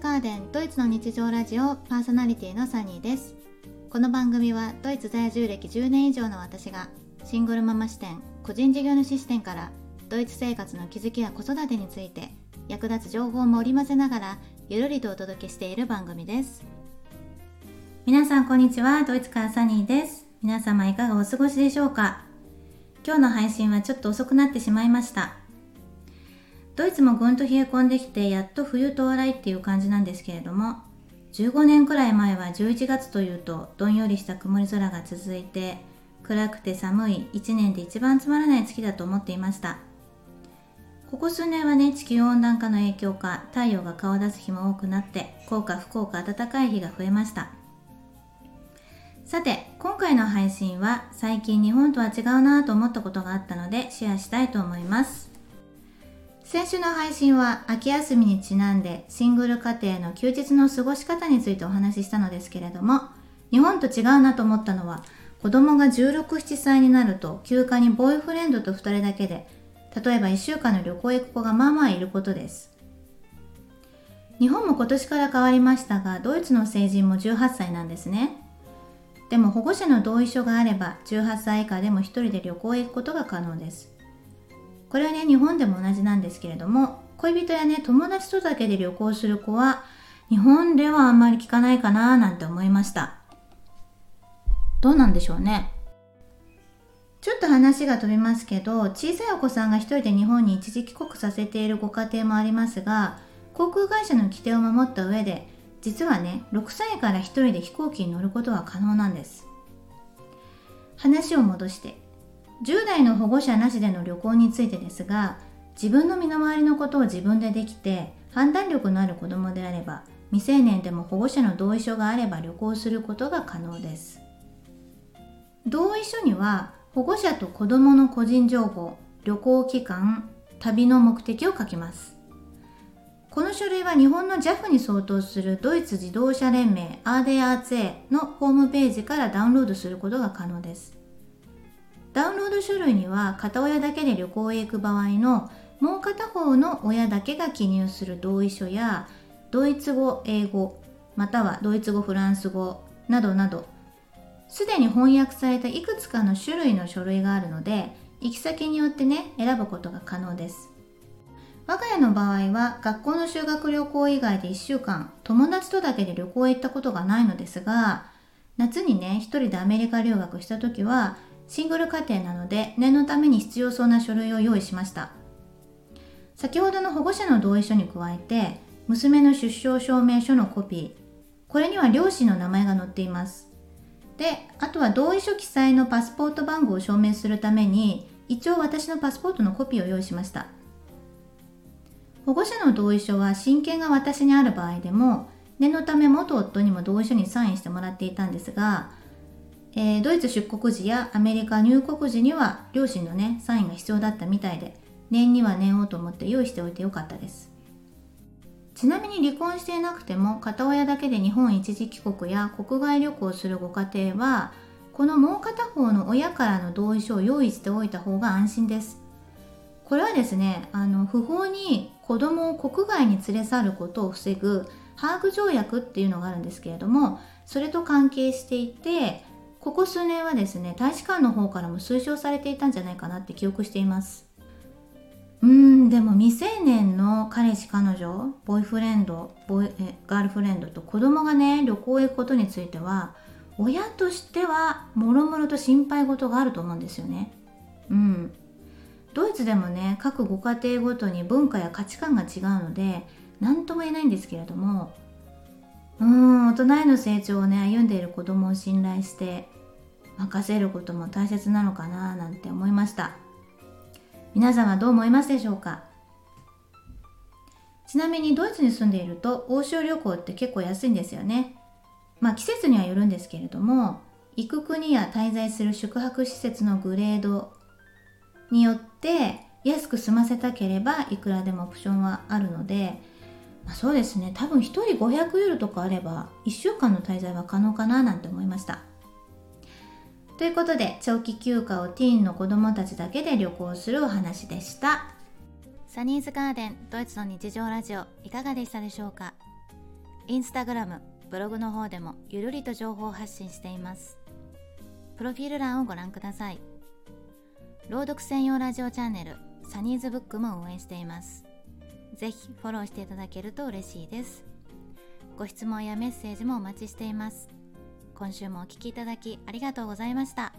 ガーデンドイツの日常ラジオパーソナリティのサニーです。この番組はドイツ在住歴10年以上の私がシングルママ視点個人事業主視点からドイツ生活の気づきや子育てについて役立つ情報も織り交ぜながらゆるりとお届けしている番組です。皆さんこんにちはドイツからサニーです。皆様いかがお過ごしでしょうか？今日の配信はちょっと遅くなってしまいました。ドイツもぐんと冷え込んできてやっと冬到来っていう感じなんですけれども15年くらい前は11月というとどんよりした曇り空が続いて暗くて寒い1年で一番つまらない月だと思っていました。ここ数年はね地球温暖化の影響か太陽が顔を出す日も多くなって幸か不幸か暖かい日が増えました。さて今回の配信は最近日本とは違うなと思ったことがあったのでシェアしたいと思います。先週の配信は秋休みにちなんでシングル家庭の休日の過ごし方についてお話ししたのですけれども日本と違うなと思ったのは子供が16、7歳になると休暇にボーイフレンドと2人だけで例えば1週間の旅行へ行く子がまあまあいることです。日本も今年から変わりましたがドイツの成人も18歳なんですね。でも保護者の同意書があれば18歳以下でも1人で旅行へ行くことが可能です。これはね日本でも同じなんですけれども恋人やね友達とだけで旅行する子は日本ではあんまり聞かないかななんて思いました。どうなんでしょうね。ちょっと話が飛びますけど小さいお子さんが一人で日本に一時帰国させているご家庭もありますが航空会社の規定を守った上で実はね6歳から1人で飛行機に乗ることは可能なんです。話を戻して10代の保護者なしでの旅行についてですが自分の身の回りのことを自分でできて判断力のある子供であれば未成年でも保護者の同意書があれば旅行することが可能です。同意書には保護者と子供の個人情報旅行期間旅の目的を書きます。この書類は日本の JAF に相当するドイツ自動車連盟 ADAC のホームページからダウンロードすることが可能です。ダウンロード書類には片親だけで旅行へ行く場合のもう片方の親だけが記入する同意書やドイツ語英語またはドイツ語フランス語などなどすでに翻訳されたいくつかの種類の書類があるので行き先によってね選ぶことが可能です。我が家の場合は学校の修学旅行以外で1週間友達とだけで旅行へ行ったことがないのですが夏にね一人でアメリカ留学した時はシングル家庭なので念のために必要そうな書類を用意しました。先ほどの保護者の同意書に加えて娘の出生証明書のコピーこれには両親の名前が載っています。であとは同意書記載のパスポート番号を証明するために一応私のパスポートのコピーを用意しました。保護者の同意書は親権が私にある場合でも念のため元夫にも同意書にサインしてもらっていたんですがえー、ドイツ出国時やアメリカ入国時には両親のねサインが必要だったみたいで念には念をと思って用意しておいてよかったです。ちなみに離婚していなくても片親だけで日本一時帰国や国外旅行するご家庭はこのもう片方の親からの同意書を用意しておいた方が安心です。これはですねあの不法に子供を国外に連れ去ることを防ぐハーグ条約っていうのがあるんですけれどもそれと関係していてここ数年はですね大使館の方からも推奨されていたんじゃないかなって記憶しています。うーんでも未成年の彼氏彼女ボーイフレンドボーイえガールフレンドと子供がね旅行へ行くことについては親としてはもろもろと心配事があると思うんですよね。うん。ドイツでもね各ご家庭ごとに文化や価値観が違うので何とも言えないんですけれどもうん大人への成長をね歩んでいる子供を信頼して任せることも大切なのかななんて思いました。皆さんはどう思いますでしょうか？ちなみにドイツに住んでいると欧州旅行って結構安いんですよね。まあ季節にはよるんですけれども行く国や滞在する宿泊施設のグレードによって安く済ませたければいくらでもオプションはあるので、まあ、そうですね。多分1人500ユーロとかあれば1週間の滞在は可能かななんて思いました。ということで長期休暇をティーンの子供たちだけで旅行するお話でした。サニーズガーデンドイツの日常ラジオいかがでしたでしょうか？インスタグラムブログの方でもゆるりと情報を発信しています。プロフィール欄をご覧ください。朗読専用ラジオチャンネルサニーズブックも運営しています。ぜひフォローしていただけると嬉しいです。ご質問やメッセージもお待ちしています。今週もお聴きいただきありがとうございました。